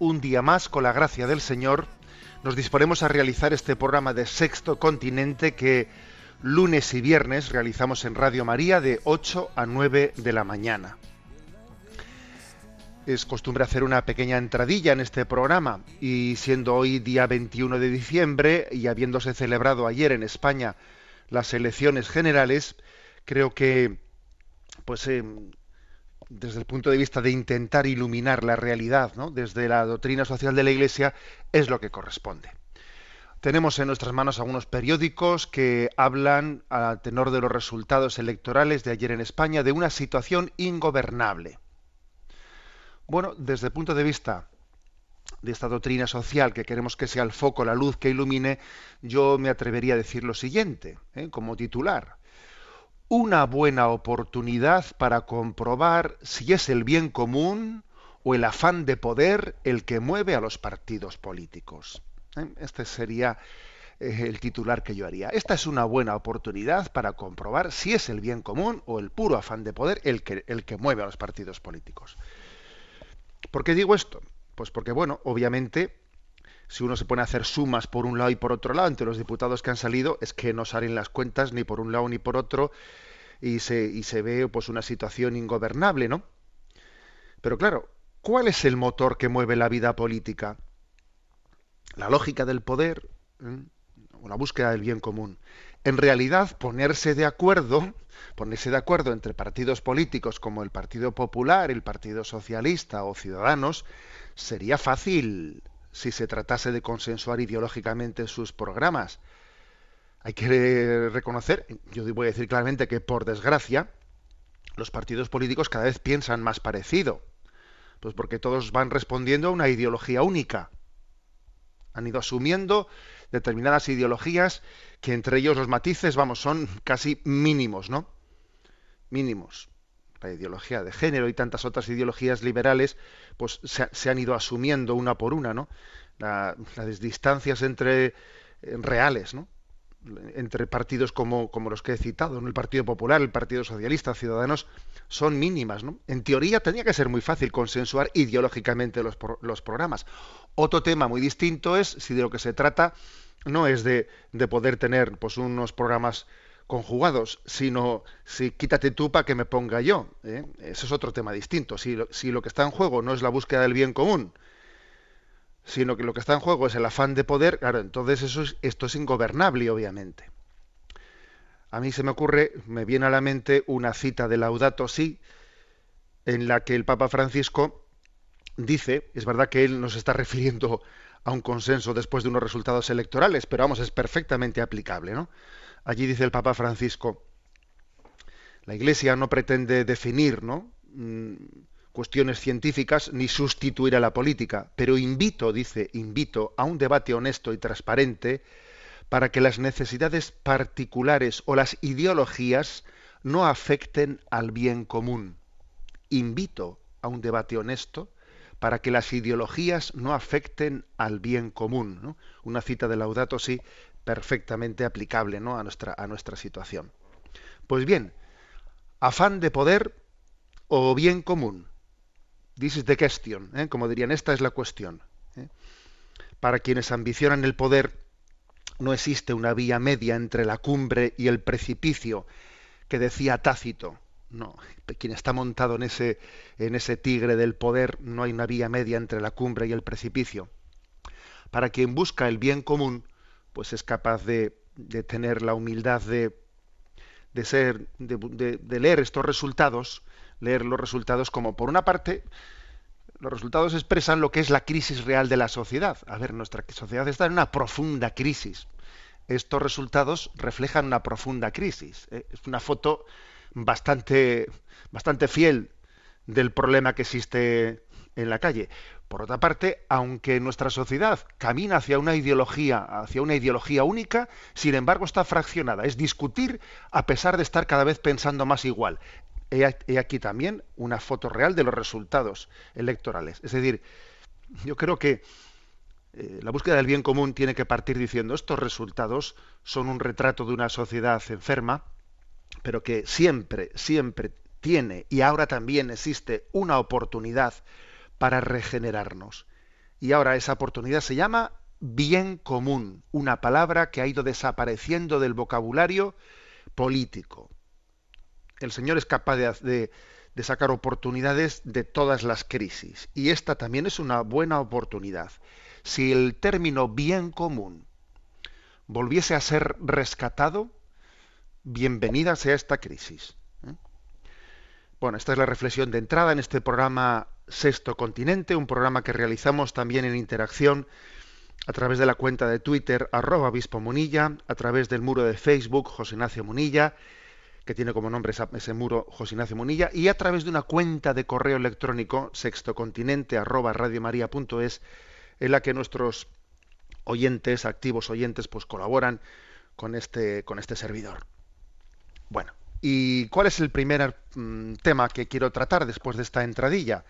Un día más, con la gracia del Señor, nos disponemos a realizar este programa de Sexto Continente que lunes y viernes realizamos en Radio María de 8 a 9 de la mañana. Es costumbre hacer una pequeña entradilla en este programa y siendo hoy día 21 de diciembre y habiéndose celebrado ayer en España las elecciones generales, creo que pues eh, desde el punto de vista de intentar iluminar la realidad, ¿no? desde la doctrina social de la Iglesia, es lo que corresponde. Tenemos en nuestras manos algunos periódicos que hablan, a tenor de los resultados electorales de ayer en España, de una situación ingobernable. Bueno, desde el punto de vista de esta doctrina social que queremos que sea el foco, la luz que ilumine, yo me atrevería a decir lo siguiente, ¿eh? como titular una buena oportunidad para comprobar si es el bien común o el afán de poder el que mueve a los partidos políticos. ¿Eh? Este sería eh, el titular que yo haría. Esta es una buena oportunidad para comprobar si es el bien común o el puro afán de poder el que, el que mueve a los partidos políticos. ¿Por qué digo esto? Pues porque, bueno, obviamente, si uno se pone a hacer sumas por un lado y por otro lado entre los diputados que han salido, es que no salen las cuentas ni por un lado ni por otro y se, y se ve pues una situación ingobernable, ¿no? Pero claro, ¿cuál es el motor que mueve la vida política? La lógica del poder ¿eh? o la búsqueda del bien común. En realidad, ponerse de acuerdo, ponerse de acuerdo entre partidos políticos como el Partido Popular, el Partido Socialista o Ciudadanos, sería fácil si se tratase de consensuar ideológicamente sus programas. Hay que reconocer, yo voy a decir claramente que por desgracia, los partidos políticos cada vez piensan más parecido. Pues porque todos van respondiendo a una ideología única. Han ido asumiendo determinadas ideologías que entre ellos los matices, vamos, son casi mínimos, ¿no? Mínimos. La ideología de género y tantas otras ideologías liberales, pues se, han ido asumiendo una por una, ¿no? La- las distancias entre eh, reales, ¿no? Entre partidos como, como los que he citado, ¿no? el Partido Popular, el Partido Socialista, Ciudadanos, son mínimas. ¿no? En teoría tendría que ser muy fácil consensuar ideológicamente los, los programas. Otro tema muy distinto es si de lo que se trata no es de, de poder tener pues, unos programas conjugados, sino si quítate tú para que me ponga yo. ¿eh? Ese es otro tema distinto. Si lo, si lo que está en juego no es la búsqueda del bien común, sino que lo que está en juego es el afán de poder, claro, entonces eso es, esto es ingobernable, obviamente. A mí se me ocurre, me viene a la mente una cita de Laudato Si, en la que el Papa Francisco dice, es verdad que él nos está refiriendo a un consenso después de unos resultados electorales, pero vamos, es perfectamente aplicable, ¿no? Allí dice el Papa Francisco, la Iglesia no pretende definir, ¿no? Cuestiones científicas ni sustituir a la política, pero invito, dice, invito a un debate honesto y transparente para que las necesidades particulares o las ideologías no afecten al bien común. Invito a un debate honesto para que las ideologías no afecten al bien común. Una cita de Laudato Si perfectamente aplicable ¿no? a nuestra situación. Pues bien, afán de poder o bien común. This is the question, ¿eh? como dirían, esta es la cuestión. ¿eh? Para quienes ambicionan el poder, no existe una vía media entre la cumbre y el precipicio que decía Tácito. No, quien está montado en ese, en ese tigre del poder, no hay una vía media entre la cumbre y el precipicio. para quien busca el bien común, pues es capaz de, de tener la humildad de, de ser, de, de, leer estos resultados, leer los resultados como por una parte, los resultados expresan lo que es la crisis real de la sociedad. A ver, nuestra sociedad está en una profunda crisis. Estos resultados reflejan una profunda crisis. ¿eh? Es una foto bastante, bastante fiel del problema que existe en la calle. Por otra parte, aunque nuestra sociedad camina hacia una ideología, hacia una ideología única, sin embargo está fraccionada. Es discutir a pesar de estar cada vez pensando más igual. He aquí también una foto real de los resultados electorales. Es decir, yo creo que eh, la búsqueda del bien común tiene que partir diciendo estos resultados son un retrato de una sociedad enferma, pero que siempre, siempre tiene y ahora también existe una oportunidad para regenerarnos. Y ahora esa oportunidad se llama bien común, una palabra que ha ido desapareciendo del vocabulario político. El Señor es capaz de, sacar oportunidades de todas las crisis y esta también es una buena oportunidad. Si el término bien común volviese a ser rescatado, bienvenida sea esta crisis. ¿eh? Bueno, esta es la reflexión de entrada en este programa Sexto Continente, un programa que realizamos también en interacción a través de la cuenta de Twitter arroba obispo Munilla, a través del muro de Facebook José Ignacio Munilla, que tiene como nombre ese muro José Ignacio Munilla, y a través de una cuenta de correo electrónico sextocontinente arroba radiomaria.es, en la que nuestros oyentes, activos oyentes, pues colaboran con este, con este servidor. Bueno, ¿y cuál es el primer mm, tema que quiero tratar después de esta entradilla?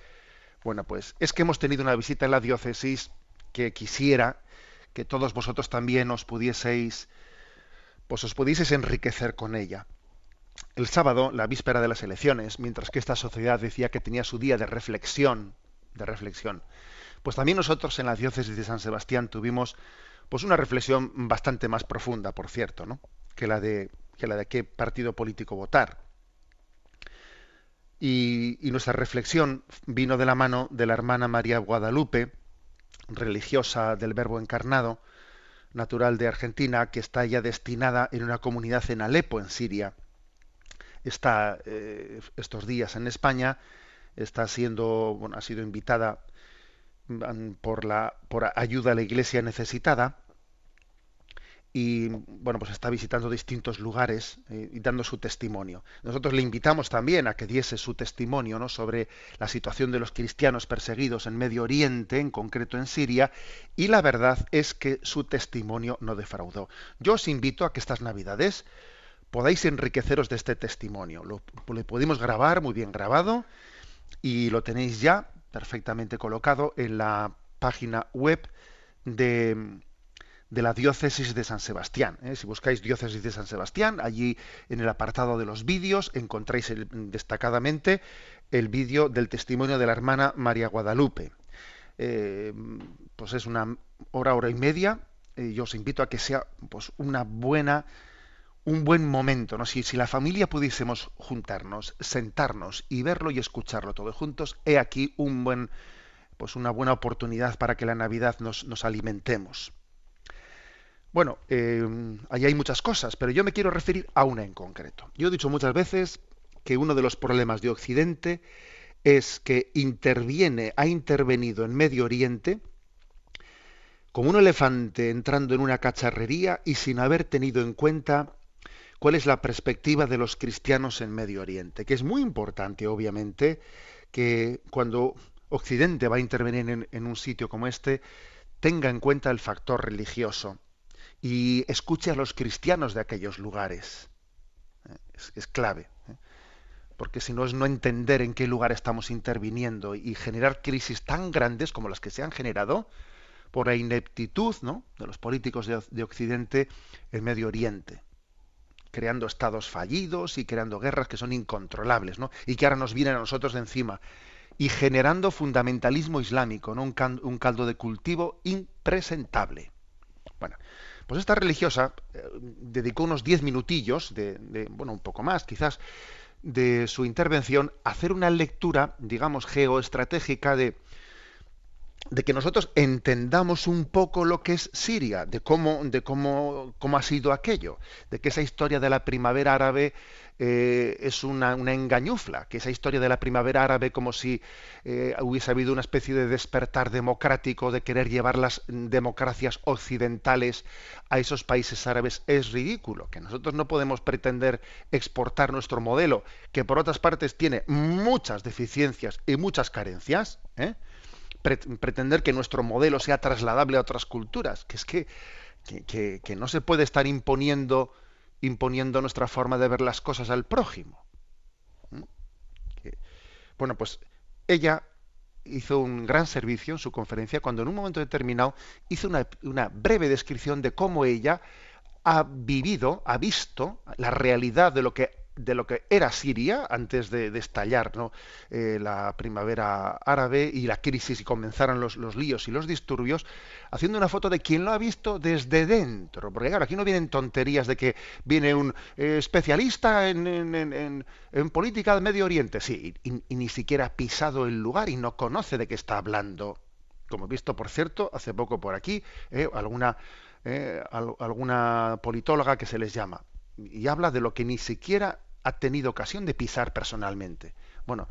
Bueno, pues es que hemos tenido una visita en la diócesis que quisiera que todos vosotros también os pudieseis, pues os pudieseis enriquecer con ella. El sábado, la víspera de las elecciones, mientras que esta sociedad decía que tenía su día de reflexión, de reflexión, pues también nosotros en la diócesis de San Sebastián tuvimos pues una reflexión bastante más profunda, por cierto, ¿no? que la de que la de qué partido político votar. Y, nuestra reflexión vino de la mano de la hermana María Guadalupe, religiosa del Verbo encarnado, natural de Argentina, que está ya destinada en una comunidad en Alepo, en Siria. Está eh, estos días en España, está siendo, ha sido invitada mm, por la por ayuda a la iglesia necesitada y bueno pues está visitando distintos lugares eh, y dando su testimonio nosotros le invitamos también a que diese su testimonio ¿no? sobre la situación de los cristianos perseguidos en Medio Oriente en concreto en Siria y la verdad es que su testimonio no defraudó yo os invito a que estas navidades podáis enriqueceros de este testimonio lo, lo pudimos grabar muy bien grabado y lo tenéis ya perfectamente colocado en la página web de de la diócesis de San Sebastián. ¿eh? Si buscáis diócesis de San Sebastián, allí en el apartado de los vídeos encontráis destacadamente el vídeo del testimonio de la hermana María Guadalupe. Eh, pues es una hora, hora y media. y yo os invito a que sea pues, una buena, un buen momento. ¿no? Si, si la familia pudiésemos juntarnos, sentarnos y verlo y escucharlo todos juntos, he aquí un buen, pues una buena oportunidad para que la Navidad nos, nos alimentemos. Bueno, eh, ahí hay muchas cosas, pero yo me quiero referir a una en concreto. Yo he dicho muchas veces que uno de los problemas de Occidente es que interviene, ha intervenido en Medio Oriente como un elefante entrando en una cacharrería y sin haber tenido en cuenta cuál es la perspectiva de los cristianos en Medio Oriente, que es muy importante, obviamente, que cuando Occidente va a intervenir en un sitio como este, tenga en cuenta el factor religioso y escuche a los cristianos de aquellos lugares. Eh, es, clave. ¿eh? Porque si no es no entender en qué lugar estamos interviniendo y generar crisis tan grandes como las que se han generado por la ineptitud ¿no? de los políticos de, Occidente en Medio Oriente creando estados fallidos y creando guerras que son incontrolables, ¿no? Y que ahora nos vienen a nosotros de encima. Y generando fundamentalismo islámico, ¿no? Un, caldo de cultivo impresentable. Bueno, pues esta religiosa eh, dedicó unos diez minutillos, de, bueno, un poco más quizás, de su intervención a hacer una lectura, digamos, geoestratégica de, de que nosotros entendamos un poco lo que es Siria, de cómo, de cómo, cómo ha sido aquello, de que esa historia de la primavera árabe eh, es una, engañufla, que esa historia de la primavera árabe como si eh, hubiese habido una especie de despertar democrático, de querer llevar las democracias occidentales a esos países árabes, es ridículo, que nosotros no podemos pretender exportar nuestro modelo, que por otras partes tiene muchas deficiencias y muchas carencias, ¿eh? Pretender que nuestro modelo sea trasladable a otras culturas, que es que, que, no se puede estar imponiendo, imponiendo nuestra forma de ver las cosas al prójimo. ¿Mm? bueno, pues ella hizo un gran servicio en su conferencia cuando en un momento determinado hizo una, una breve descripción de cómo ella ha vivido, ha visto la realidad de lo que de lo que era Siria antes de, estallar eh, la primavera árabe y la crisis y comenzaron los, líos y los disturbios, haciendo una foto de quien lo ha visto desde dentro. Porque claro, aquí no vienen tonterías de que viene un eh, especialista en, en, política del Medio Oriente, sí, y, ni siquiera ha pisado el lugar y no conoce de qué está hablando. Como he visto, por cierto, hace poco por aquí, eh, alguna, alguna politóloga que se les llama y habla de lo que ni siquiera ha tenido ocasión de pisar personalmente. Bueno,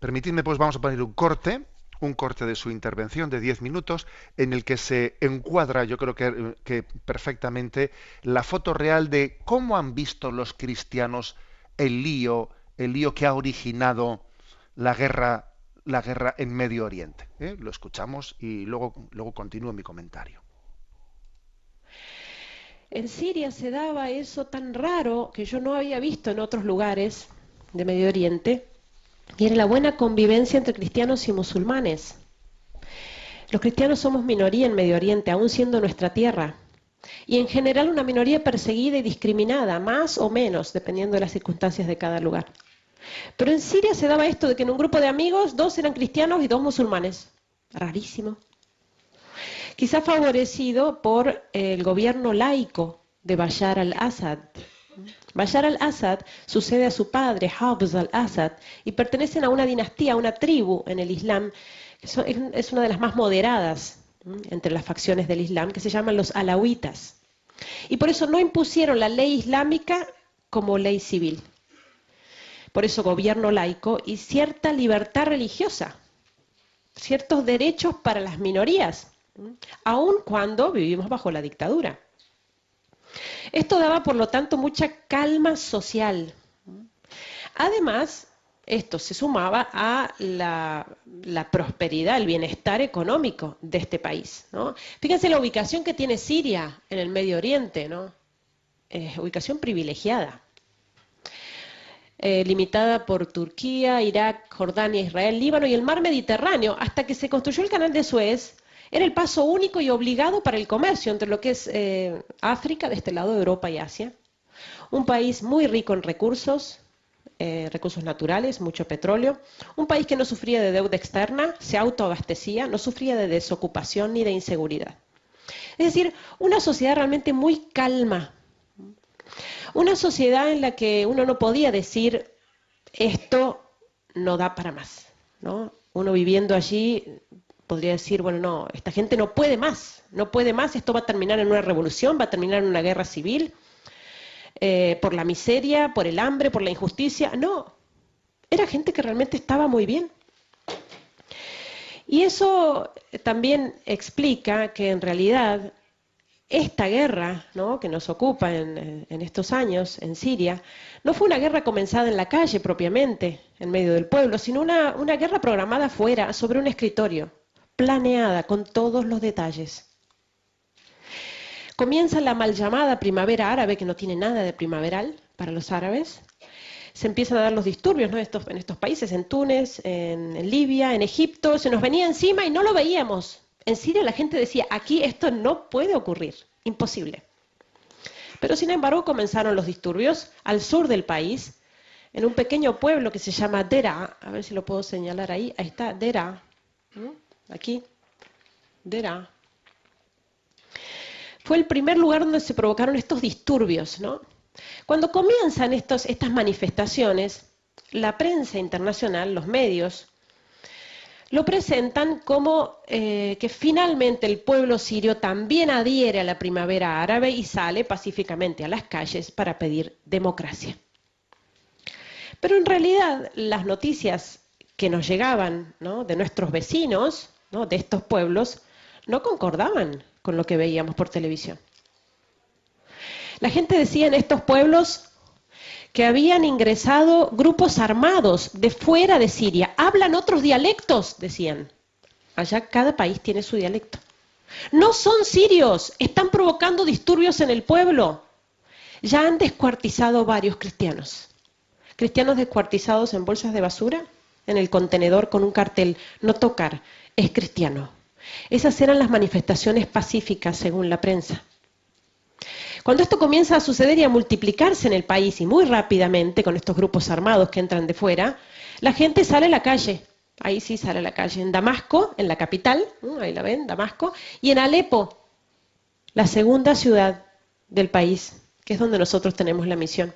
permitidme pues vamos a poner un corte, un corte de su intervención de 10 minutos en el que se encuadra, yo creo que, perfectamente, la foto real de cómo han visto los cristianos el lío, el lío que ha originado la guerra, la guerra en Medio Oriente. ¿eh? Lo escuchamos y luego, luego continúo mi comentario. En Siria se daba eso tan raro que yo no había visto en otros lugares de Medio Oriente, y era la buena convivencia entre cristianos y musulmanes. Los cristianos somos minoría en Medio Oriente, aún siendo nuestra tierra, y en general una minoría perseguida y discriminada, más o menos, dependiendo de las circunstancias de cada lugar. Pero en Siria se daba esto de que en un grupo de amigos dos eran cristianos y dos musulmanes. Rarísimo quizá favorecido por el gobierno laico de Bashar al-Assad. Bashar al-Assad sucede a su padre, Hafez al-Assad, y pertenecen a una dinastía, a una tribu en el Islam, que es una de las más moderadas entre las facciones del Islam, que se llaman los alawitas. Y por eso no impusieron la ley islámica como ley civil. Por eso gobierno laico y cierta libertad religiosa, ciertos derechos para las minorías, aun cuando vivimos bajo la dictadura. Esto daba, por lo tanto, mucha calma social. Además, esto se sumaba a la, prosperidad, el bienestar económico de este país. Fíjense la ubicación que tiene Siria en el Medio Oriente, ¿no? Es ubicación privilegiada. Eh, limitada por Turquía, Irak, Jordania, Israel, Líbano y el mar Mediterráneo, hasta que se construyó el canal de Suez, era el paso único y obligado para el comercio entre lo que es eh, África, de este lado de Europa y Asia. Un país muy rico en recursos, eh, recursos naturales, mucho petróleo. Un país que no sufría de deuda externa, se autoabastecía, no sufría de desocupación ni de inseguridad. Es decir, una sociedad realmente muy calma. Una sociedad en la que uno no podía decir esto no da para más. ¿no? Uno viviendo allí podría decir, bueno, no, esta gente no puede más, no puede más, esto va a terminar en una revolución, va a terminar en una guerra civil, eh, por la miseria, por el hambre, por la injusticia. No, era gente que realmente estaba muy bien. Y eso también explica que en realidad esta guerra ¿no? que nos ocupa en, estos años en Siria no fue una guerra comenzada en la calle propiamente, en medio del pueblo, sino una, una guerra programada fuera, sobre un escritorio planeada con todos los detalles. Comienza la mal llamada primavera árabe, que no tiene nada de primaveral para los árabes. Se empiezan a dar los disturbios en estos países, en Túnez, en, Libia, en Egipto, se nos venía encima y no lo veíamos. En Siria la gente decía, aquí esto no puede ocurrir, imposible. Pero sin embargo comenzaron los disturbios al sur del país, en un pequeño pueblo que se llama Dera, a ver si lo puedo señalar ahí, ahí está, Dera aquí, Dera, fue el primer lugar donde se provocaron estos disturbios. ¿no? Cuando comienzan estas manifestaciones, la prensa internacional, los medios, lo presentan como eh, que finalmente el pueblo sirio también adhiere a la primavera árabe y sale pacíficamente a las calles para pedir democracia. Pero en realidad las noticias que nos llegaban de nuestros vecinos, de estos pueblos, no concordaban con lo que veíamos por televisión. La gente decía en estos pueblos que habían ingresado grupos armados de fuera de Siria. Hablan otros dialectos, decían. Allá cada país tiene su dialecto. No son sirios, están provocando disturbios en el pueblo. Ya han descuartizado varios cristianos. Cristianos descuartizados en bolsas de basura, en el contenedor con un cartel, no tocar, es cristiano. Esas eran las manifestaciones pacíficas según la prensa. Cuando esto comienza a suceder y a multiplicarse en el país y muy rápidamente con estos grupos armados que entran de fuera, la gente sale a la calle. Ahí sí sale a la calle. En Damasco, en la capital, ahí la ven, Damasco, y en Alepo, la segunda ciudad del país, que es donde nosotros tenemos la misión.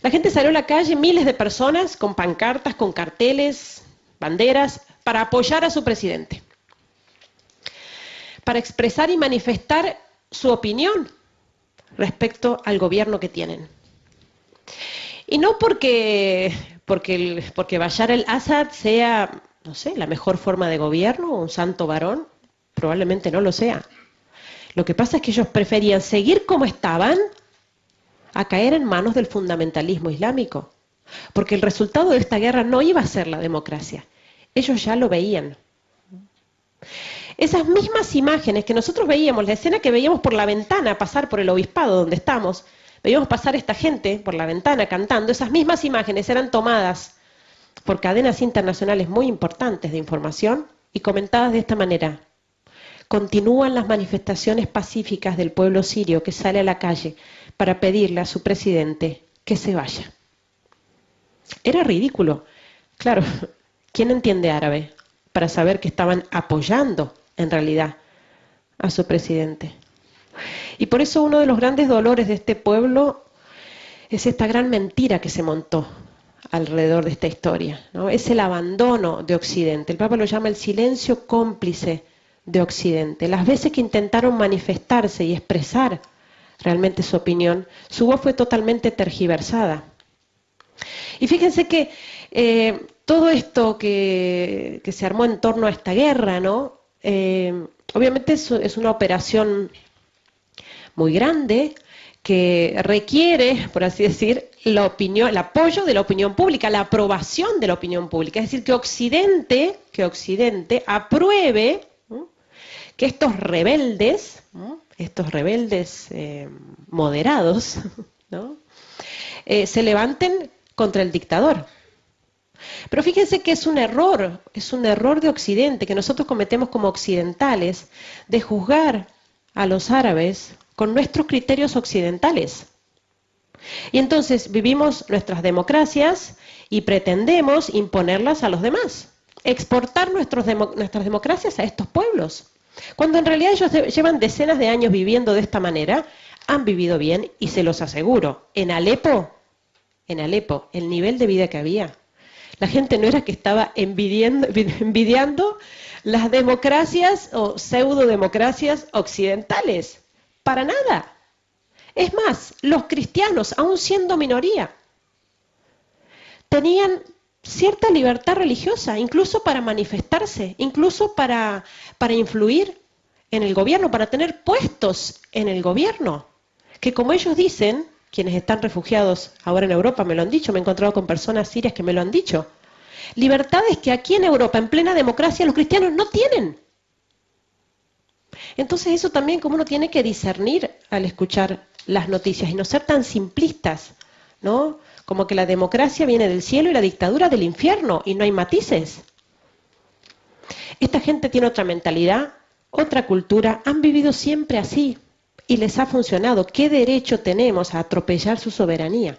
La gente salió a la calle, miles de personas, con pancartas, con carteles, banderas, para apoyar a su presidente, para expresar y manifestar su opinión respecto al gobierno que tienen. Y no porque, porque, porque Bashar el-Assad sea, no sé, la mejor forma de gobierno, un santo varón, probablemente no lo sea. Lo que pasa es que ellos preferían seguir como estaban a caer en manos del fundamentalismo islámico, porque el resultado de esta guerra no iba a ser la democracia. Ellos ya lo veían. Esas mismas imágenes que nosotros veíamos, la escena que veíamos por la ventana pasar por el obispado donde estamos, veíamos pasar esta gente por la ventana cantando, esas mismas imágenes eran tomadas por cadenas internacionales muy importantes de información y comentadas de esta manera. Continúan las manifestaciones pacíficas del pueblo sirio que sale a la calle para pedirle a su presidente que se vaya. Era ridículo. Claro, ¿quién entiende árabe? Para saber que estaban apoyando en realidad, a su presidente. Y por eso uno de los grandes dolores de este pueblo es esta gran mentira que se montó alrededor de esta historia. Es el abandono de Occidente. El Papa lo llama el silencio cómplice de Occidente. Las veces que intentaron manifestarse y expresar realmente su opinión, su voz fue totalmente tergiversada. Y fíjense que eh, todo esto que, se armó en torno a esta guerra, ¿no? Eh, obviamente es, una operación muy grande que requiere, por así decir, la opinión, el apoyo de la opinión pública, la aprobación de la opinión pública. Es decir, que Occidente, que Occidente apruebe que estos rebeldes, estos rebeldes eh, moderados, eh, se levanten contra el dictador. Pero fíjense que es un error, es un error de Occidente, que nosotros cometemos como occidentales, de juzgar a los árabes con nuestros criterios occidentales. Y entonces vivimos nuestras democracias y pretendemos imponerlas a los demás, exportar nuestras democracias a estos pueblos, cuando en realidad ellos llevan decenas de años viviendo de esta manera, han vivido bien y se los aseguro, en Alepo, en Alepo, el nivel de vida que había, la gente no era que estaba envidiando, las democracias o pseudo-democracias occidentales. Para nada. Es más, los cristianos, aun siendo minoría, tenían cierta libertad religiosa, incluso para manifestarse, incluso para, para influir en el gobierno, para tener puestos en el gobierno. Que como ellos dicen, quienes están refugiados ahora en Europa me lo han dicho, me he encontrado con personas sirias que me lo han dicho. Libertades que aquí en Europa, en plena democracia, los cristianos no tienen. Entonces eso también como uno tiene que discernir al escuchar las noticias y no ser tan simplistas, ¿no? Como que la democracia viene del cielo y la dictadura del infierno y no hay matices. Esta gente tiene otra mentalidad, otra cultura, han vivido siempre así y les ha funcionado. ¿Qué derecho tenemos a atropellar su soberanía?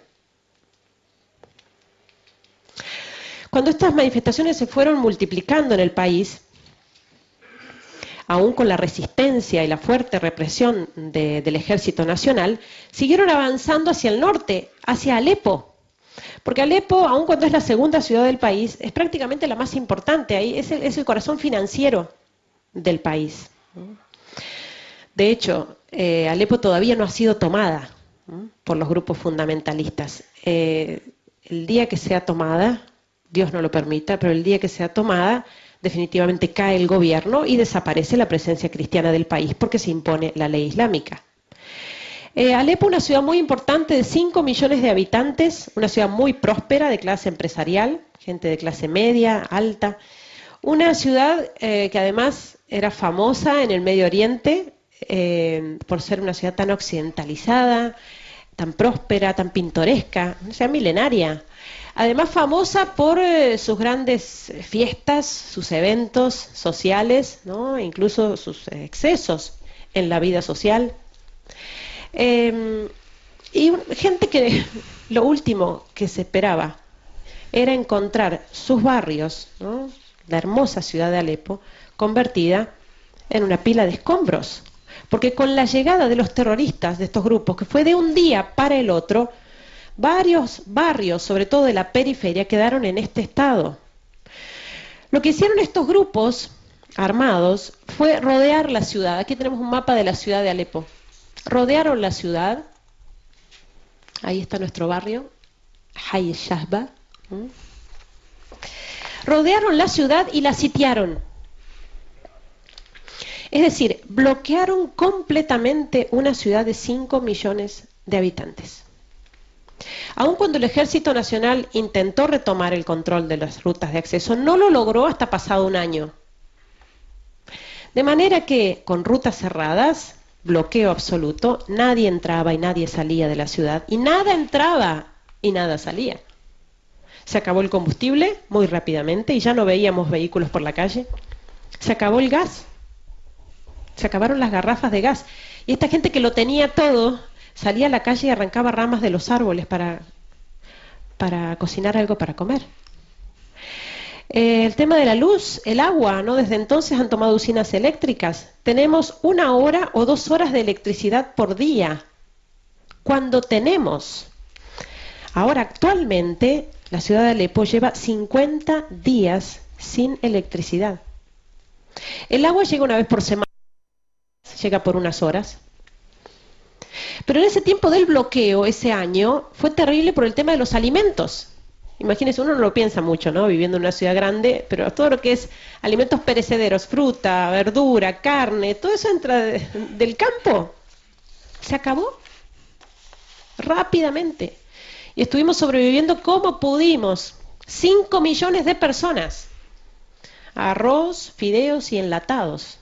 Cuando estas manifestaciones se fueron multiplicando en el país, aún con la resistencia y la fuerte represión del ejército nacional, siguieron avanzando hacia el norte, hacia Alepo. Porque Alepo, aun cuando es la segunda ciudad del país, es prácticamente la más importante ahí, es el, corazón financiero del país. De hecho, eh, Alepo todavía no ha sido tomada por los grupos fundamentalistas. Eh, el día que sea tomada, Dios no lo permita, pero el día que sea tomada, definitivamente cae el gobierno y desaparece la presencia cristiana del país porque se impone la ley islámica. Eh, Alepo, una ciudad muy importante de 5 millones de habitantes, una ciudad muy próspera de clase empresarial, gente de clase media, alta. Una ciudad que además era famosa en el Medio Oriente eh, por ser una ciudad tan occidentalizada, tan próspera, tan pintoresca, una milenaria. Además famosa por sus grandes fiestas, sus eventos sociales, ¿no? incluso sus excesos en la vida social. Em, y gente que lo último que se esperaba era encontrar sus barrios, la hermosa ciudad de Alepo, convertida en una pila de escombros. Porque con la llegada de los terroristas de estos grupos, que fue de un día para el otro, varios barrios, sobre todo de la periferia, quedaron en este estado. Lo que hicieron estos grupos armados fue rodear la ciudad. Aquí tenemos un mapa de la ciudad de Alepo rodearon la ciudad. Ahí está nuestro barrio, Hay. Rodearon la ciudad y la sitiaron. Es decir, bloquearon completamente una ciudad de 5 millones de habitantes. Aun cuando el Ejército Nacional intentó retomar el control de las rutas de acceso, no lo logró hasta pasado un año. De manera que, con rutas cerradas, bloqueo absoluto, nadie entraba y nadie salía de la ciudad y nada entraba y nada salía. Se acabó el combustible muy rápidamente y ya no veíamos vehículos por la calle. Se acabó el gas. Se acabaron las garrafas de gas. Y esta gente que lo tenía todo salía a la calle y arrancaba ramas de los árboles para, para cocinar algo para comer. El tema de la luz, el agua, ¿no? Desde entonces han tomado usinas eléctricas. Tenemos una hora o dos horas de electricidad por día. Cuando tenemos. Ahora, actualmente, la ciudad de Alepo lleva 50 días sin electricidad. El agua llega una vez por semana, llega por unas horas. Pero en ese tiempo del bloqueo, ese año, fue terrible por el tema de los alimentos. Imagínense, uno no lo piensa mucho, ¿no? Viviendo en una ciudad grande, pero todo lo que es alimentos perecederos, fruta, verdura, carne, todo eso entra del campo. Se acabó rápidamente. Y estuvimos sobreviviendo como pudimos. Cinco millones de personas. Arroz, fideos y enlatados.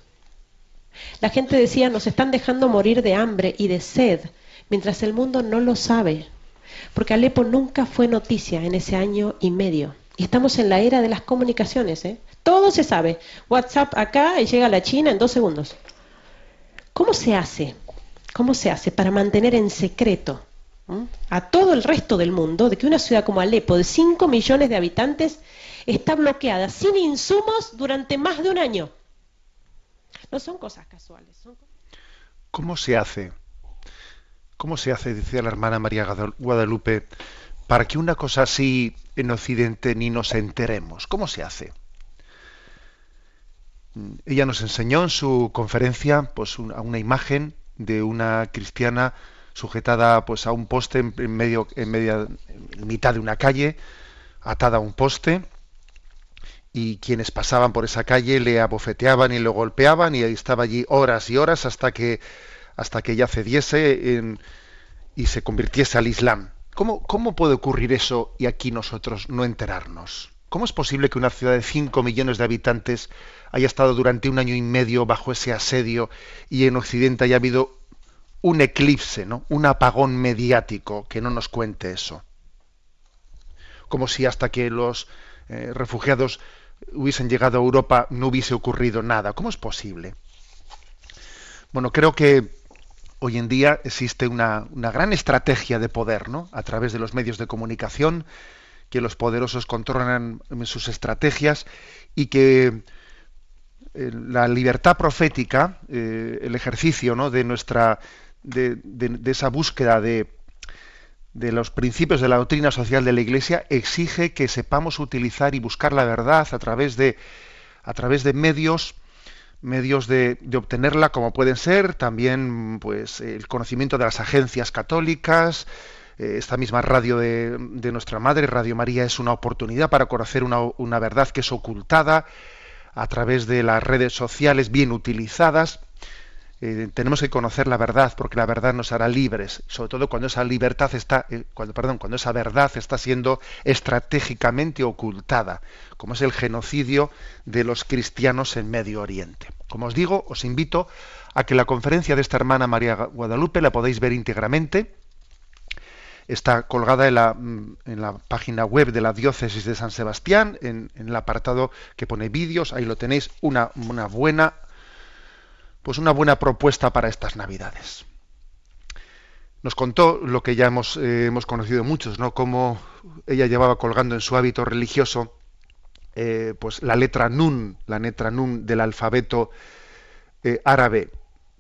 La gente decía, nos están dejando morir de hambre y de sed, mientras el mundo no lo sabe porque Alepo nunca fue noticia en ese año y medio. Y estamos en la era de las comunicaciones, ¿eh? Todo se sabe. WhatsApp acá y llega a la China en dos segundos. ¿Cómo se hace? ¿Cómo se hace para mantener en secreto a todo el resto del mundo de que una ciudad como Alepo, de 5 millones de habitantes, está bloqueada sin insumos durante más de un año? No son cosas casuales. ¿Cómo se hace? ¿Cómo se hace, decía la hermana María Guadalupe, para que una cosa así en Occidente ni nos enteremos? ¿Cómo se hace? Mm, ella nos enseñó en su conferencia pues, una, una imagen de una cristiana sujetada pues, a un poste en, medio, en, media, en mitad de una calle, atada a un poste, y quienes pasaban por esa calle le abofeteaban y lo golpeaban y estaba allí horas y horas hasta que hasta que ella cediese y se convirtiese al Islam. ¿Cómo, ¿Cómo puede ocurrir eso y aquí nosotros no enterarnos? ¿Cómo es posible que una ciudad de 5 millones de habitantes haya estado durante un año y medio bajo ese asedio y en Occidente haya habido un eclipse, ¿no? un apagón mediático que no nos cuente eso? Como si hasta que los eh, refugiados hubiesen llegado a Europa no hubiese ocurrido nada. ¿Cómo es posible? Bueno, creo que hoy en día existe una, gran estrategia de poder, ¿no? A través de los medios de comunicación, que los poderosos controlan sus estrategias y que eh, la libertad profética, eh, el ejercicio ¿no? de nuestra de, esa búsqueda de, de los principios de la doctrina social de la Iglesia exige que sepamos utilizar y buscar la verdad a través de, a través de medios medios de, obtenerla como pueden ser también pues el conocimiento de las agencias católicas eh, esta misma radio de, nuestra madre Radio María es una oportunidad para conocer una, una verdad que es ocultada a través de las redes sociales bien utilizadas eh, tenemos que conocer la verdad porque la verdad nos hará libres, sobre todo cuando esa libertad está, eh, cuando, perdón, cuando esa verdad está siendo estratégicamente ocultada, como es el genocidio de los cristianos en Medio Oriente. Como os digo, os invito a que la conferencia de esta hermana María Guadalupe la podéis ver íntegramente. Está colgada en la, mm, en la página web de la diócesis de San Sebastián, en, en el apartado que pone vídeos, ahí lo tenéis, una, una buena pues una buena propuesta para estas Navidades. Nos contó lo que ya hemos, eh, hemos conocido muchos, ¿no? Cómo ella llevaba colgando en su hábito religioso eh, pues la letra Nun, la letra Nun del alfabeto eh, árabe,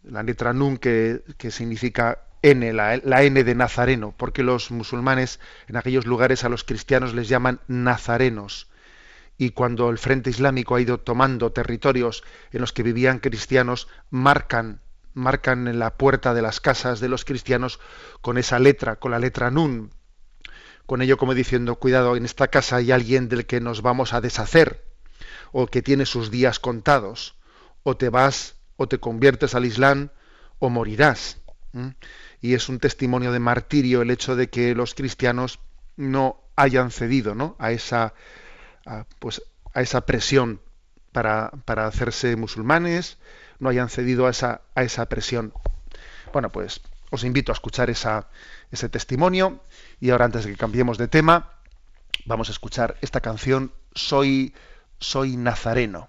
la letra Nun que, significa N, la, la, N de Nazareno, porque los musulmanes en aquellos lugares a los cristianos les llaman nazarenos y cuando el Frente Islámico ha ido tomando territorios en los que vivían cristianos, marcan, marcan en la puerta de las casas de los cristianos con esa letra, con la letra Nun, con ello como diciendo, cuidado, en esta casa hay alguien del que nos vamos a deshacer, o que tiene sus días contados, o te vas, o te conviertes al Islam, o morirás. Y es un testimonio de martirio el hecho de que los cristianos no hayan cedido ¿no? a esa a, pues, a esa presión para, para, hacerse musulmanes, no hayan cedido a esa, a esa presión. Bueno, pues os invito a escuchar esa, ese testimonio y ahora antes de que cambiemos de tema, vamos a escuchar esta canción Soy, soy Nazareno.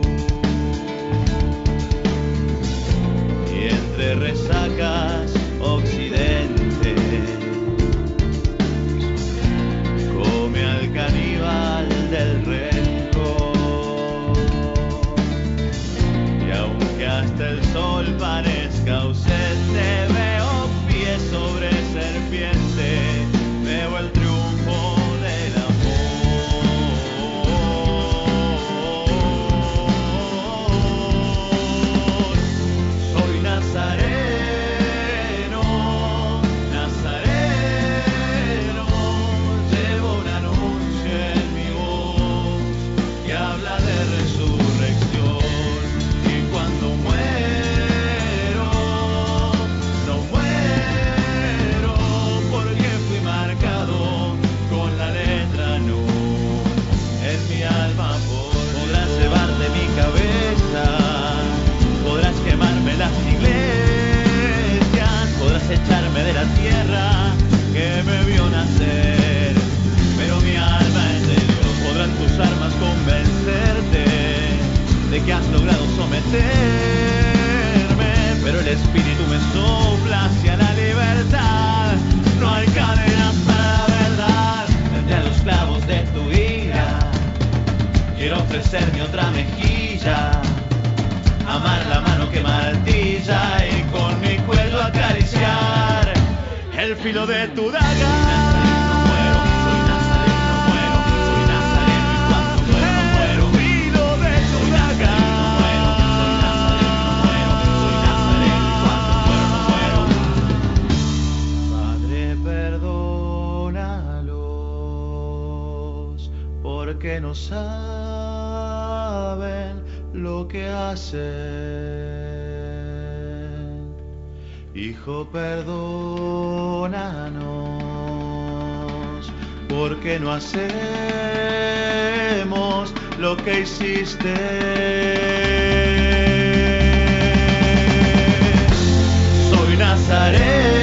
del amor. que has logrado someterme, pero el espíritu me sopla hacia la libertad. No hay cadenas para la verdad, tendré los clavos de tu ira. Quiero ofrecerme otra mejilla, amar la mano que martilla y con mi cuello acariciar el filo de tu daga. Que no saben lo que hacen. Hijo, perdónanos, porque no hacemos lo que hiciste. Soy Nazaret.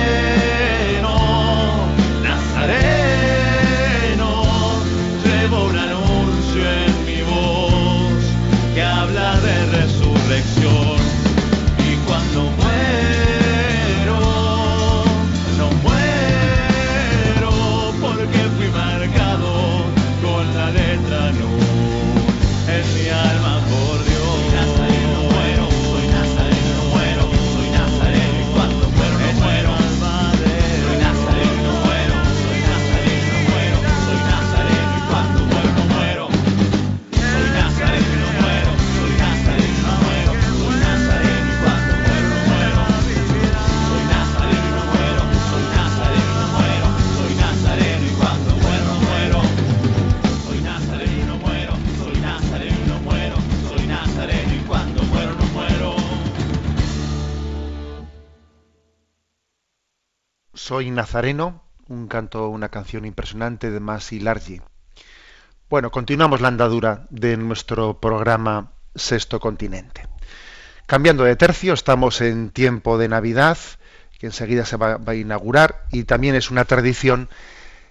Soy Nazareno, un canto, una canción impresionante de Masi Largi. Bueno, continuamos la andadura de nuestro programa Sexto Continente. Cambiando de tercio, estamos en tiempo de Navidad, que enseguida se va, a inaugurar, y también es una tradición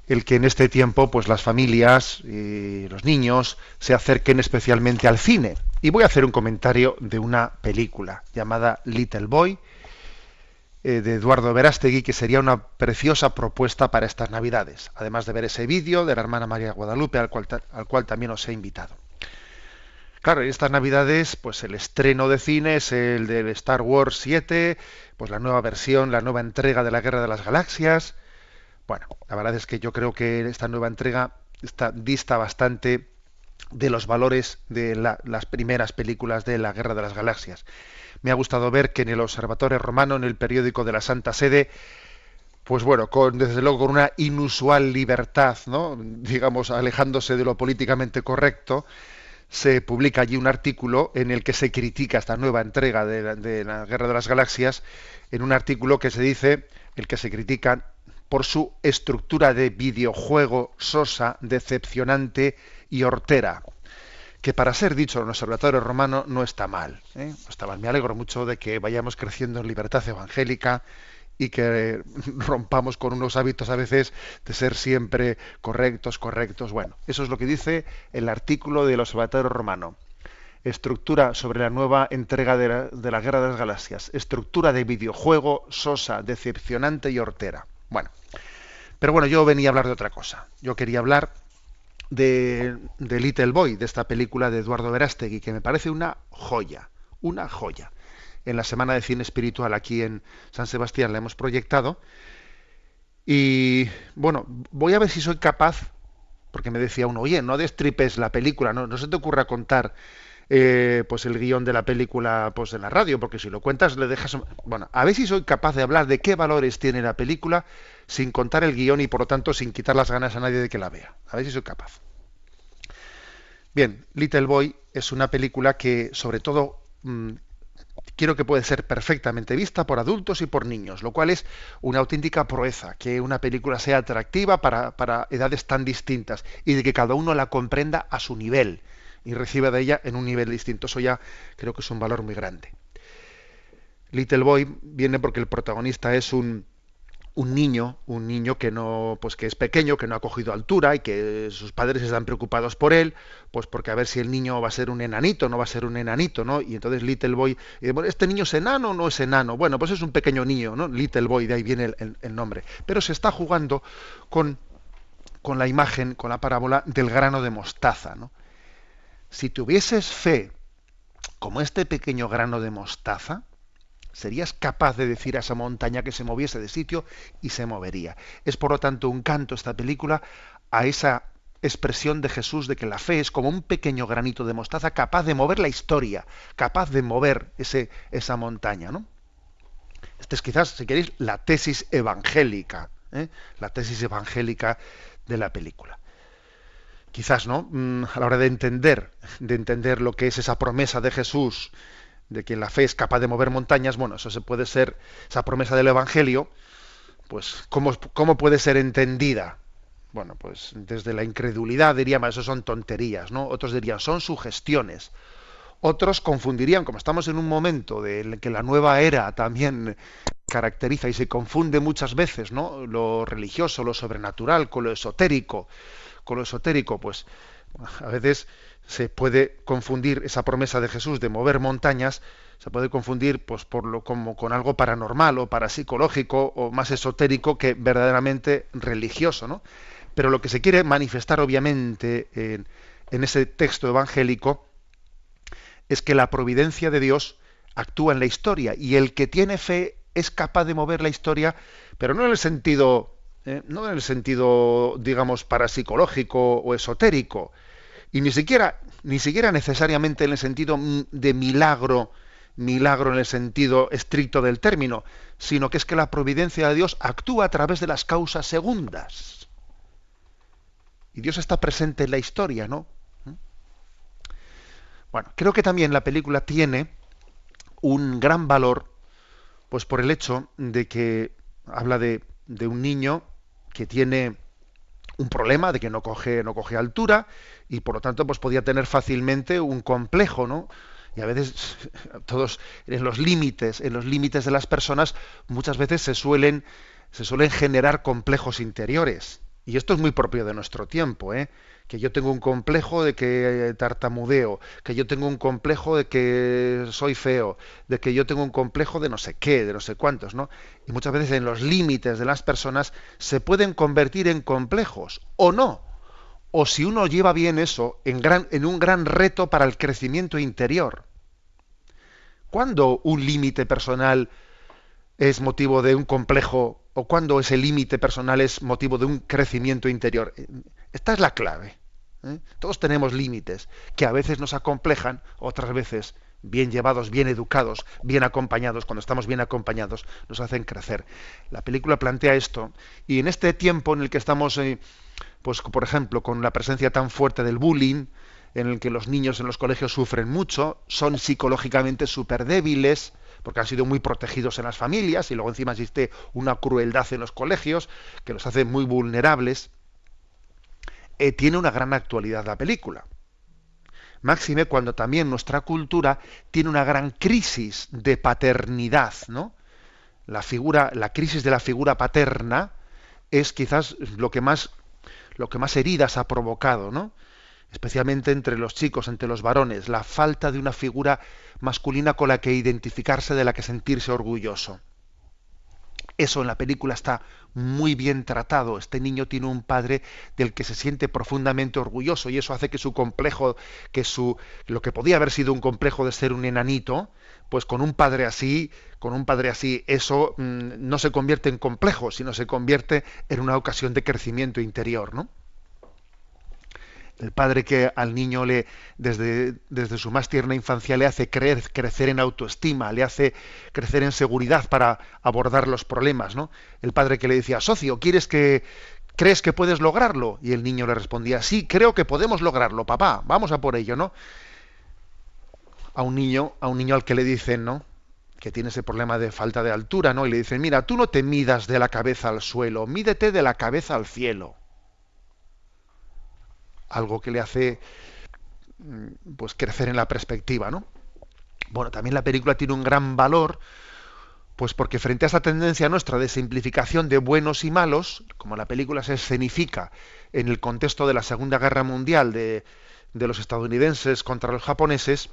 el que en este tiempo pues las familias y los niños se acerquen especialmente al cine. Y voy a hacer un comentario de una película llamada Little Boy, eh, de Eduardo Verástegui, que sería una preciosa propuesta para estas Navidades, además de ver ese vídeo de la hermana María Guadalupe, al cual, al cual también os he invitado. Claro, en estas Navidades, pues el estreno de cine es el del Star Wars 7, pues la nueva versión, la nueva entrega de la Guerra de las Galaxias. Bueno, la verdad es que yo creo que esta nueva entrega está, dista bastante de los valores de las primeras películas de la Guerra de las Galaxias me ha gustado ver que en el Observatorio Romano, en el periódico de la Santa Sede, pues bueno, con, desde luego con una inusual libertad, ¿no? digamos, alejándose de lo políticamente correcto, se publica allí un artículo en el que se critica esta nueva entrega de la, de la Guerra de las Galaxias, en un artículo que se dice, el que se critica por su estructura de videojuego sosa, decepcionante y hortera que para ser dicho en el observatorio romano no está mal. ¿eh? está mal. Me alegro mucho de que vayamos creciendo en libertad evangélica y que rompamos con unos hábitos a veces de ser siempre correctos, correctos. Bueno, eso es lo que dice el artículo del observatorio romano. Estructura sobre la nueva entrega de la, de la Guerra de las Galaxias. Estructura de videojuego sosa, decepcionante y hortera. Bueno, pero bueno, yo venía a hablar de otra cosa. Yo quería hablar de, Little Boy, de esta película de Eduardo Verástegui, que me parece una joya, una joya. En la Semana de Cine Espiritual aquí en San Sebastián la hemos proyectado. Y bueno, voy a ver si soy capaz, porque me decía uno, oye, no destripes la película, no, no se te ocurra contar eh, pues el guion de la película pues en la radio, porque si lo cuentas le dejas... Bueno, a ver si soy capaz de hablar de qué valores tiene la película sin contar el guion y por lo tanto sin quitar las ganas a nadie de que la vea. A ver si soy capaz. Bien, Little Boy es una película que sobre todo mm, quiero que puede ser perfectamente vista por adultos y por niños, lo cual es una auténtica proeza, que una película sea atractiva para, para edades tan distintas y de que cada uno la comprenda a su nivel y reciba de ella en un nivel distinto. Eso ya creo que es un valor muy grande. Little Boy viene porque el protagonista es un, un niño, un niño que no, pues que es pequeño, que no ha cogido altura y que sus padres están preocupados por él, pues porque a ver si el niño va a ser un enanito, no va a ser un enanito, ¿no? Y entonces Little Boy, bueno, este niño es enano o no es enano, bueno, pues es un pequeño niño, ¿no? Little Boy, de ahí viene el, el nombre, pero se está jugando con, con la imagen, con la parábola del grano de mostaza, ¿no? si tuvieses fe como este pequeño grano de mostaza, serías capaz de decir a esa montaña que se moviese de sitio y se movería. Es por lo tanto un canto esta película a esa expresión de Jesús de que la fe es como un pequeño granito de mostaza capaz de mover la historia, capaz de mover ese, esa montaña. ¿no? Esta es quizás, si queréis, la tesis evangélica, ¿eh? la tesis evangélica de la película. Quizás, ¿no? Mm, a la hora de entender, de entender lo que es esa promesa de Jesús de que la fe es capaz de mover montañas, bueno, eso se puede ser, esa promesa del Evangelio, pues, ¿cómo, cómo puede ser entendida? Bueno, pues desde la incredulidad diríamos, eso son tonterías, ¿no? Otros dirían, son sugestiones. Otros confundirían, como estamos en un momento de que la nueva era también caracteriza y se confunde muchas veces, ¿no? Lo religioso, lo sobrenatural, con lo esotérico. Con lo esotérico, pues a veces se puede confundir esa promesa de Jesús de mover montañas, se puede confundir pues por lo como con algo paranormal o parapsicológico o más esotérico que verdaderamente religioso, ¿no? Pero lo que se quiere manifestar obviamente en, en ese texto evangélico es que la providencia de Dios actúa en la historia y el que tiene fe es capaz de mover la historia, pero no en el sentido, eh, no en el sentido, digamos, parapsicológico o esotérico, y ni siquiera, ni siquiera necesariamente en el sentido de milagro, milagro en el sentido estricto del término, sino que es que la providencia de Dios actúa a través de las causas segundas. Y Dios está presente en la historia, ¿no? ¿Mm? Bueno, creo que también la película tiene un gran valor, pues por el hecho de que habla de, de un niño que tiene un problema de que no coge, no coge altura y por lo tanto pues podía tener fácilmente un complejo, ¿no? Y a veces todos en los límites, en los límites de las personas muchas veces se suelen se suelen generar complejos interiores. Y esto es muy propio de nuestro tiempo, ¿eh? que yo tengo un complejo de que tartamudeo, que yo tengo un complejo de que soy feo, de que yo tengo un complejo de no sé qué, de no sé cuántos, ¿no? Y muchas veces en los límites de las personas se pueden convertir en complejos o no. O si uno lleva bien eso, en, gran, un gran reto para el crecimiento interior. ¿Cuándo un límite personal es motivo de un complejo o cuándo ese límite personal es motivo de un crecimiento interior? Esta es la clave. ¿eh? Todos tenemos límites que a veces nos acomplejan, otras veces bien llevados, bien educados, bien acompañados, cuando estamos bien acompañados, nos hacen crecer. La película plantea esto y en este tiempo en el que estamos, eh, pues por ejemplo, con la presencia tan fuerte del bullying, en el que los niños en los colegios sufren mucho, son psicológicamente súper débiles, porque han sido muy protegidos en las familias y luego encima existe una crueldad en los colegios que los hace muy vulnerables. Eh, tiene una gran actualidad la película. Máxime cuando también nuestra cultura tiene una gran crisis de paternidad, ¿no? La figura, la crisis de la figura paterna es quizás lo que más, lo que más heridas ha provocado, ¿no? Especialmente entre los chicos, entre los varones, la falta de una figura masculina con la que identificarse, de la que sentirse orgulloso. Eso en la película está muy bien tratado. Este niño tiene un padre del que se siente profundamente orgulloso y eso hace que su complejo, que su lo que podía haber sido un complejo de ser un enanito, pues con un padre así, con un padre así, eso mmm, no se convierte en complejo, sino se convierte en una ocasión de crecimiento interior, ¿no? El padre que al niño le desde, desde su más tierna infancia le hace crecer en autoestima, le hace crecer en seguridad para abordar los problemas, ¿no? El padre que le decía, socio, ¿quieres que crees que puedes lograrlo? Y el niño le respondía, sí, creo que podemos lograrlo, papá, vamos a por ello, ¿no? A un niño, a un niño al que le dicen, ¿no? que tiene ese problema de falta de altura, ¿no? Y le dicen, mira, tú no te midas de la cabeza al suelo, mídete de la cabeza al cielo algo que le hace mm, pues crecer en la perspectiva, ¿no? Bueno, también la película tiene un gran valor, pues porque frente a esa tendencia nuestra de simplificación de buenos y malos, como la película se escenifica en el contexto de la Segunda Guerra Mundial de, de los estadounidenses contra los japoneses,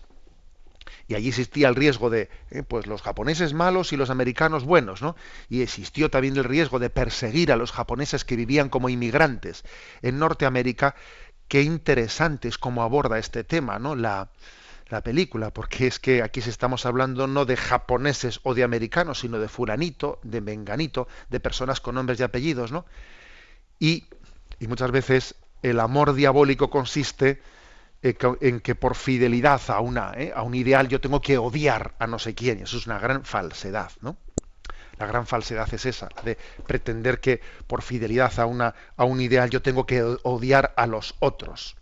y allí existía el riesgo de eh, pues los japoneses malos y los americanos buenos, ¿no? Y existió también el riesgo de perseguir a los japoneses que vivían como inmigrantes en Norteamérica qué interesante es cómo aborda este tema, ¿no? La, la película, porque es que aquí estamos hablando no de japoneses o de americanos, sino de fulanito, de menganito, de personas con nombres y apellidos, ¿no? Y, y muchas veces el amor diabólico consiste en que por fidelidad a, una, ¿eh? a un ideal yo tengo que odiar a no sé quién. Eso es una gran falsedad, ¿no? La gran falsedad es esa, de pretender que por fidelidad a, una, a un ideal yo tengo que odiar a los otros.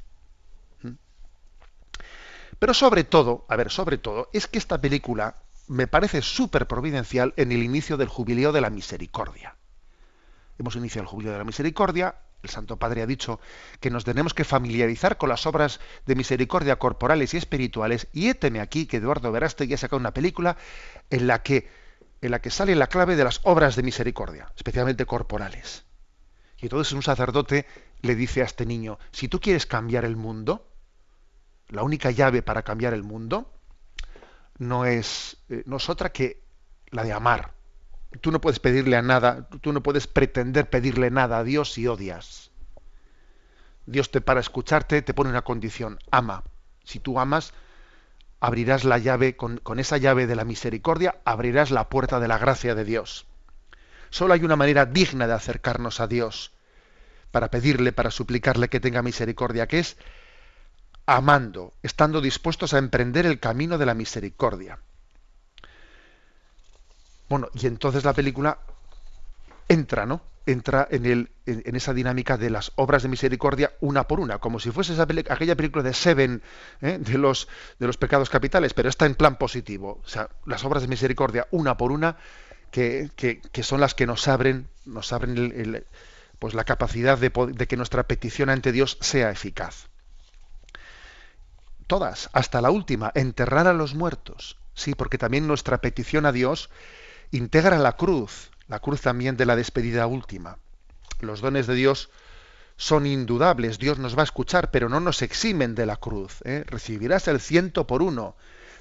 ¿Mm? Pero sobre todo, a ver, sobre todo, es que esta película me parece súper providencial en el inicio del jubileo de la misericordia. Hemos iniciado el jubileo de la misericordia, el Santo Padre ha dicho que nos tenemos que familiarizar con las obras de misericordia corporales y espirituales, y éteme aquí que Eduardo Verástegui ha sacado una película en la que, en la que sale la clave de las obras de misericordia, especialmente corporales. Y entonces un sacerdote le dice a este niño, si tú quieres cambiar el mundo, la única llave para cambiar el mundo no es, eh, no es otra que la de amar, tú no puedes pedirle a nada, tú no puedes pretender pedirle nada a Dios si odias. Dios te para escucharte te pone una condición, ama. Si tú amas, abrirás la llave, con, esa llave de la misericordia, abrirás la puerta de la gracia de Dios. Solo hay una manera digna de acercarnos a Dios para pedirle, para suplicarle que tenga misericordia, que es amando, estando dispuestos a emprender el camino de la misericordia. Bueno, y entonces la película entra, ¿no? Entra en, esa dinámica de las obras de misericordia una por una, como si fuese esa aquella película de Seven, ¿eh? de, los, pecados capitales, pero está en plan positivo. O sea, las obras de misericordia una por una, que, son las que nos abren, nos abren pues la capacidad de que nuestra petición ante Dios sea eficaz. Todas, hasta la última, enterrar a los muertos. Sí, porque también nuestra petición a Dios integra la cruz, la cruz también de la despedida última. Los dones de Dios son indudables, Dios nos va a escuchar, pero no nos eximen de la cruz. ¿eh? Recibirás el ciento por uno,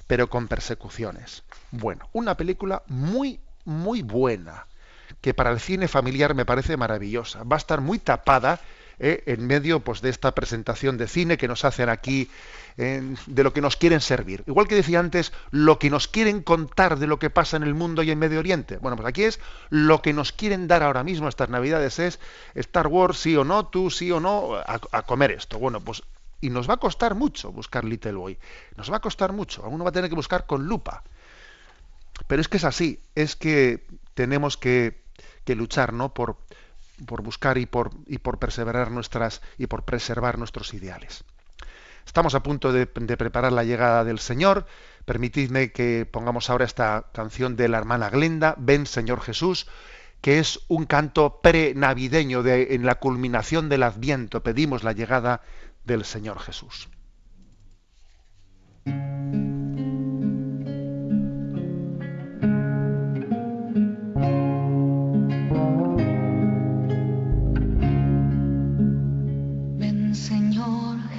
pero con persecuciones. Bueno, una película muy, muy buena, que para el cine familiar me parece maravillosa. Va a estar muy tapada ¿eh? en medio pues, de esta presentación de cine que nos hacen aquí, de lo que nos quieren servir. Igual que decía antes, lo que nos quieren contar de lo que pasa en el mundo y en Medio Oriente. Bueno, pues aquí es lo que nos quieren dar ahora mismo estas Navidades, es Star Wars, sí o no, tú sí o no, a, comer esto. Bueno, pues y nos va a costar mucho buscar Little Boy. Nos va a costar mucho. Uno va a tener que buscar con lupa. Pero es que es así. Es que tenemos que, que luchar, ¿no? Por, por buscar y por, y por perseverar nuestras y por preservar nuestros ideales. Estamos a punto de, preparar la llegada del Señor. Permitidme que pongamos ahora esta canción de la hermana Glenda, Ven Señor Jesús, que es un canto prenavideño de en la culminación del Adviento. Pedimos la llegada del Señor Jesús.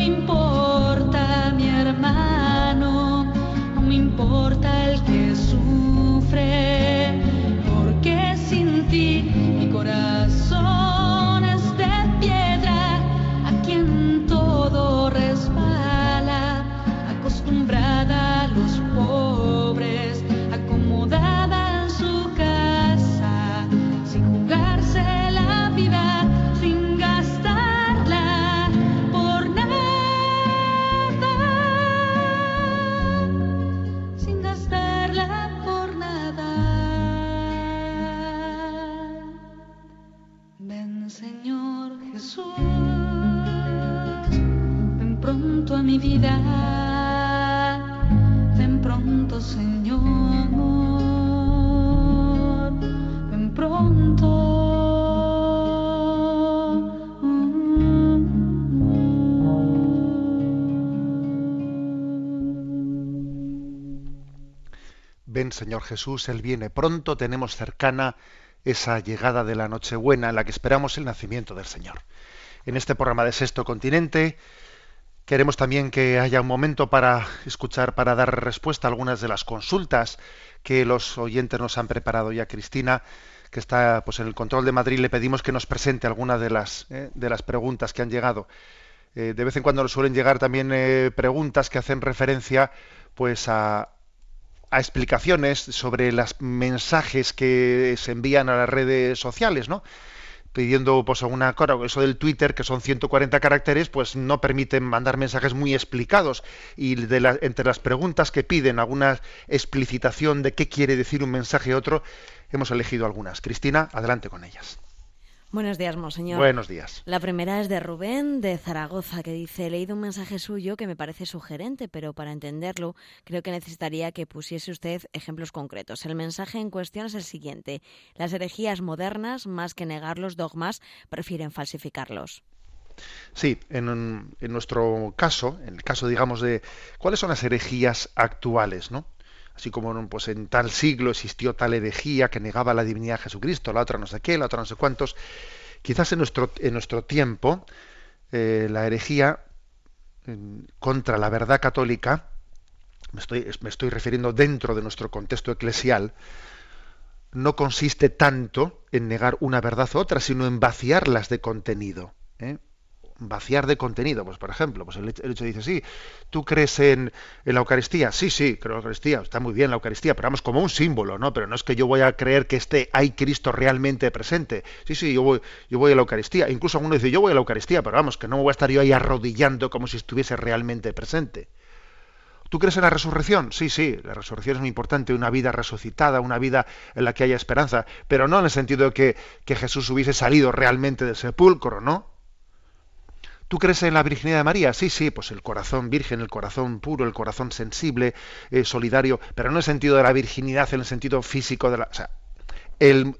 Me importa Señor Jesús, Él viene pronto, tenemos cercana esa llegada de la Nochebuena en la que esperamos el nacimiento del Señor. En este programa de Sexto Continente queremos también que haya un momento para escuchar, para dar respuesta a algunas de las consultas que los oyentes nos han preparado ya. Cristina, que está pues, en el control de Madrid, le pedimos que nos presente algunas de las, eh, de las preguntas que han llegado. Eh, de vez en cuando nos suelen llegar también eh, preguntas que hacen referencia pues a, a explicaciones sobre los mensajes que se envían a las redes sociales, ¿no? pidiendo pues alguna cosa, eso del Twitter que son 140 caracteres, pues no permiten mandar mensajes muy explicados y de la- entre las preguntas que piden alguna explicitación de qué quiere decir un mensaje otro, hemos elegido algunas. Cristina, adelante con ellas. Buenos días, monseñor. Buenos días. La primera es de Rubén de Zaragoza, que dice, he leído un mensaje suyo que me parece sugerente, pero para entenderlo creo que necesitaría que pusiese usted ejemplos concretos. El mensaje en cuestión es el siguiente. Las herejías modernas, más que negar los dogmas, prefieren falsificarlos. Sí, en, en nuestro caso, en el caso, digamos, de cuáles son las herejías actuales, ¿no? Así como pues en tal siglo existió tal herejía que negaba la divinidad de Jesucristo, la otra no sé qué, la otra no sé cuántos. Quizás en nuestro, tiempo eh, la herejía contra la verdad católica, me estoy, me estoy refiriendo dentro de nuestro contexto eclesial, no consiste tanto en negar una verdad u otra, sino en vaciarlas de contenido. ¿eh? Vaciar de contenido, pues por ejemplo, pues el hecho, dice, sí, ¿tú crees en, en la Eucaristía? Sí, sí, creo en la Eucaristía, está muy bien la Eucaristía, pero vamos, como un símbolo, ¿no? Pero no es que yo voy a creer que esté, hay Cristo realmente presente. Sí, sí, yo voy, yo voy a la Eucaristía. Incluso alguno dice, yo voy a la Eucaristía, pero vamos, que no me voy a estar yo ahí arrodillando como si estuviese realmente presente. ¿Tú crees en la resurrección? Sí, sí, la resurrección es muy importante, una vida resucitada, una vida en la que haya esperanza, pero no en el sentido de que, que Jesús hubiese salido realmente del sepulcro, ¿no? ¿Tú crees en la virginidad de María? Sí, sí, pues el corazón virgen, el corazón puro, el corazón sensible, eh, solidario, pero no en el sentido de la virginidad, en el sentido físico de la... O sea, el,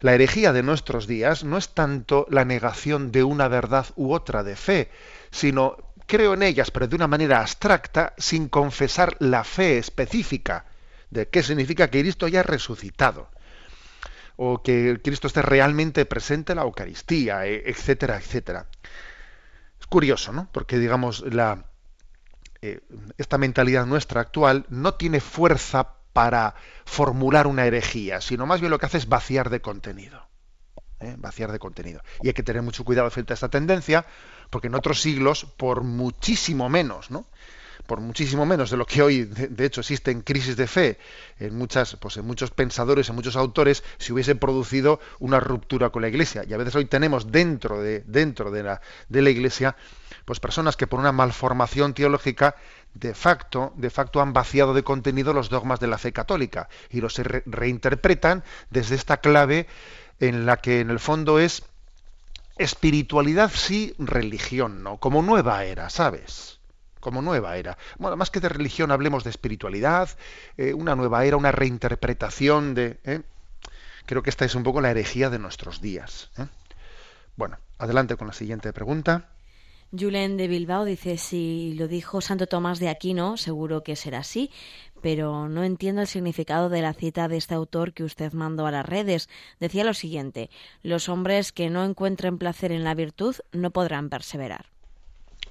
la herejía de nuestros días no es tanto la negación de una verdad u otra de fe, sino creo en ellas, pero de una manera abstracta, sin confesar la fe específica de qué significa que Cristo haya resucitado o que Cristo esté realmente presente en la Eucaristía, e- etcétera, etcétera. Curioso, ¿no? Porque digamos la eh, esta mentalidad nuestra actual no tiene fuerza para formular una herejía, sino más bien lo que hace es vaciar de contenido. ¿eh? Vaciar de contenido. Y hay que tener mucho cuidado frente a esta tendencia, porque en otros siglos, por muchísimo menos, ¿no? Por muchísimo menos de lo que hoy, de, hecho, existen crisis de fe en muchas, pues en muchos pensadores, en muchos autores, se hubiese producido una ruptura con la Iglesia. Y a veces hoy tenemos dentro de, dentro de la, de la Iglesia, pues personas que por una malformación teológica de facto, de facto han vaciado de contenido los dogmas de la fe católica y los re- reinterpretan desde esta clave en la que en el fondo es espiritualidad sí, religión no, como nueva era, ¿sabes? Como nueva era. Bueno, más que de religión hablemos de espiritualidad, eh, una nueva era, una reinterpretación de... ¿eh? Creo que esta es un poco la herejía de nuestros días. ¿eh? Bueno, adelante con la siguiente pregunta. Julen de Bilbao dice, si lo dijo Santo Tomás de Aquino, seguro que será así, pero no entiendo el significado de la cita de este autor que usted mandó a las redes. Decía lo siguiente, los hombres que no encuentren placer en la virtud no podrán perseverar.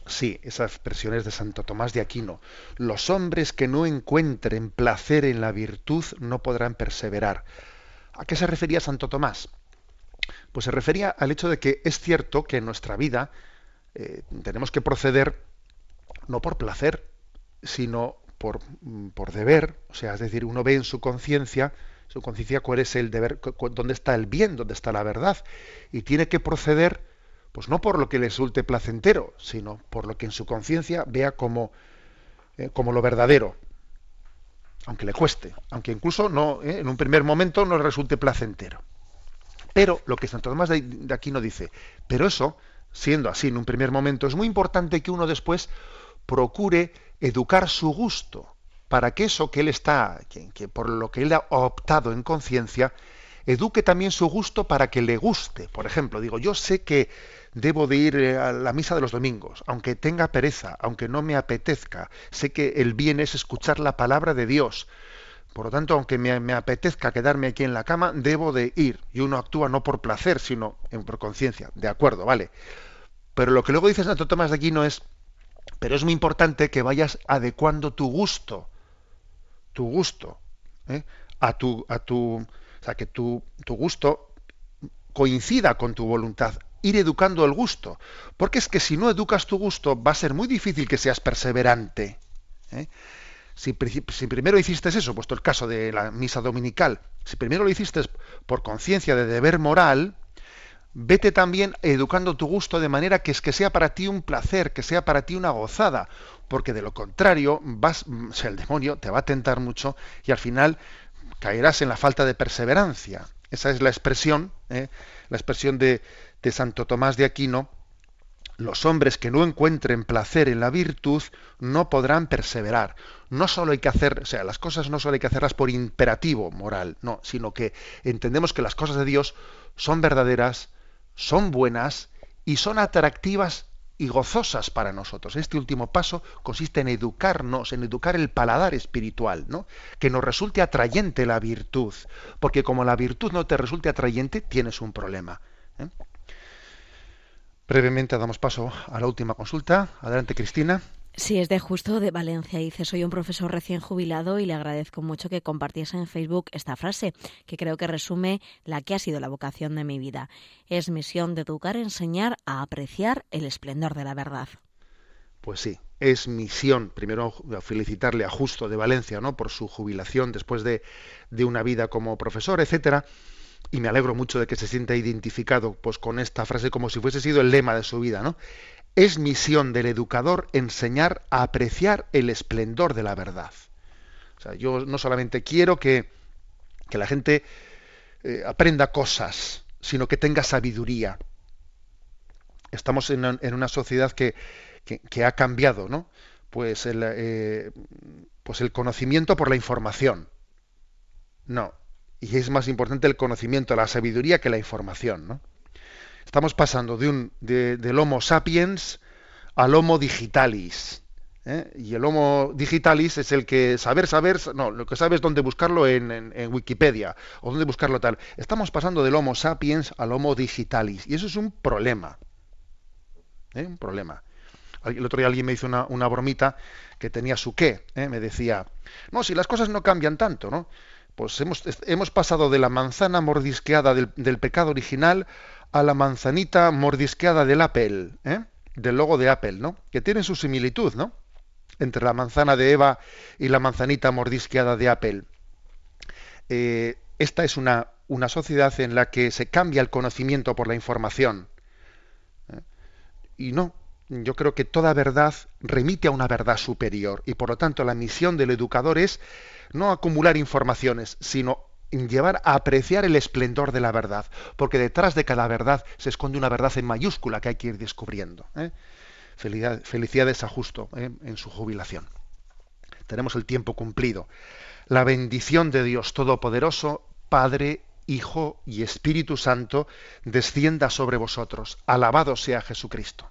Sí, esa expresión es de Santo Tomás de Aquino. Los hombres que no encuentren placer en la virtud no podrán perseverar. ¿A qué se refería Santo Tomás? Pues se refería al hecho de que es cierto que en nuestra vida eh, tenemos que proceder no por placer, sino por, mm, por, deber, o sea, es decir, uno ve en su conciencia, su conciencia cuál es el deber, dónde está el bien, dónde está la verdad, y tiene que proceder pues no por lo que le resulte placentero, sino por lo que en su conciencia vea como, eh, como lo verdadero, aunque le cueste, aunque incluso no, eh, en un primer momento no le resulte placentero. Pero lo que Santo Tomás de, aquí no dice, pero eso, siendo así en un primer momento, es muy importante que uno después procure educar su gusto para que eso que él está, que por lo que él ha optado en conciencia, eduque también su gusto para que le guste. Por ejemplo, digo, yo sé que debo de ir eh, a la misa de los domingos, aunque tenga pereza, aunque no me apetezca. Sé que el bien es escuchar la palabra de Dios. Por lo tanto, aunque me, apetezca quedarme aquí en la cama, debo de ir. Y uno actúa no por placer, sino por conciencia. De acuerdo, vale. Pero lo que luego dice Santo Tomás de Aquino es, pero es muy importante que vayas adecuando tu gusto, tu gusto, ¿eh? a tu, a tu, o sea, que tu, tu gusto coincida con tu voluntad, ir educando el gusto. Porque es que si no educas tu gusto, va a ser muy difícil que seas perseverante. ¿eh? Si, primero hiciste eso, puesto el caso de la misa dominical, si primero lo hiciste por conciencia de deber moral, vete también educando tu gusto de manera que es que sea para ti un placer, que sea para ti una gozada, porque de lo contrario vas, sea, el demonio te va a tentar mucho y al final caerás en la falta de perseverancia. Esa es la expresión, ¿eh? la expresión de, de Santo Tomás de Aquino, los hombres que no encuentren placer en la virtud no podrán perseverar. No solo hay que hacer, o sea, las cosas no solo hay que hacerlas por imperativo moral, no, sino que entendemos que las cosas de Dios son verdaderas, son buenas y son atractivas y gozosas para nosotros. Este último paso consiste en educarnos, en educar el paladar espiritual, ¿no? Que nos resulte atrayente la virtud, porque como la virtud no te resulte atrayente, tienes un problema. ¿eh? Brevemente damos paso a la última consulta. Adelante, Cristina. Sí, es de justo de Valencia. Dice, soy un profesor recién jubilado y le agradezco mucho que compartiese en Facebook esta frase, que creo que resume la que ha sido la vocación de mi vida. Es misión de educar, enseñar a apreciar el esplendor de la verdad. Pues sí, es misión, primero felicitarle a Justo de Valencia, ¿no? por su jubilación después de, de una vida como profesor, etcétera y me alegro mucho de que se sienta identificado pues con esta frase como si fuese sido el lema de su vida, ¿no? Es misión del educador enseñar a apreciar el esplendor de la verdad. O sea, yo no solamente quiero que, que la gente eh, aprenda cosas, sino que tenga sabiduría. Estamos en, en una sociedad que, que, ha cambiado, ¿no? Pues el, eh, pues el conocimiento por la información. No, y es más importante el conocimiento, la sabiduría que la información. ¿no? Estamos pasando de un, del Homo sapiens al Homo digitalis. ¿eh? Y el Homo digitalis es el que saber, saber, no, lo que sabes es dónde buscarlo en, Wikipedia o dónde buscarlo tal. Estamos pasando del Homo sapiens al Homo digitalis y eso es un problema. ¿eh? Un problema. El otro día alguien me hizo una, una bromita que tenía su qué. ¿eh? Me decía, no, si las cosas no cambian tanto, ¿no? Pues hemos, hemos pasado de la manzana mordisqueada del, pecado original a la manzanita mordisqueada del Apple, ¿eh? del logo de Apple, ¿no? Que tiene su similitud, ¿no? Entre la manzana de Eva y la manzanita mordisqueada de Apple. Eh, esta es una, una, sociedad en la que se cambia el conocimiento por la información. ¿eh? Y no, yo creo que toda verdad remite a una verdad superior y por lo tanto la misión del educador es no acumular informaciones, sino llevar a apreciar el esplendor de la verdad, porque detrás de cada verdad se esconde una verdad en mayúscula que hay que ir descubriendo. ¿eh? Felicidades a Justo ¿eh? en su jubilación. Tenemos el tiempo cumplido. La bendición de Dios Todopoderoso, Padre, Hijo y Espíritu Santo, descienda sobre vosotros. Alabado sea Jesucristo.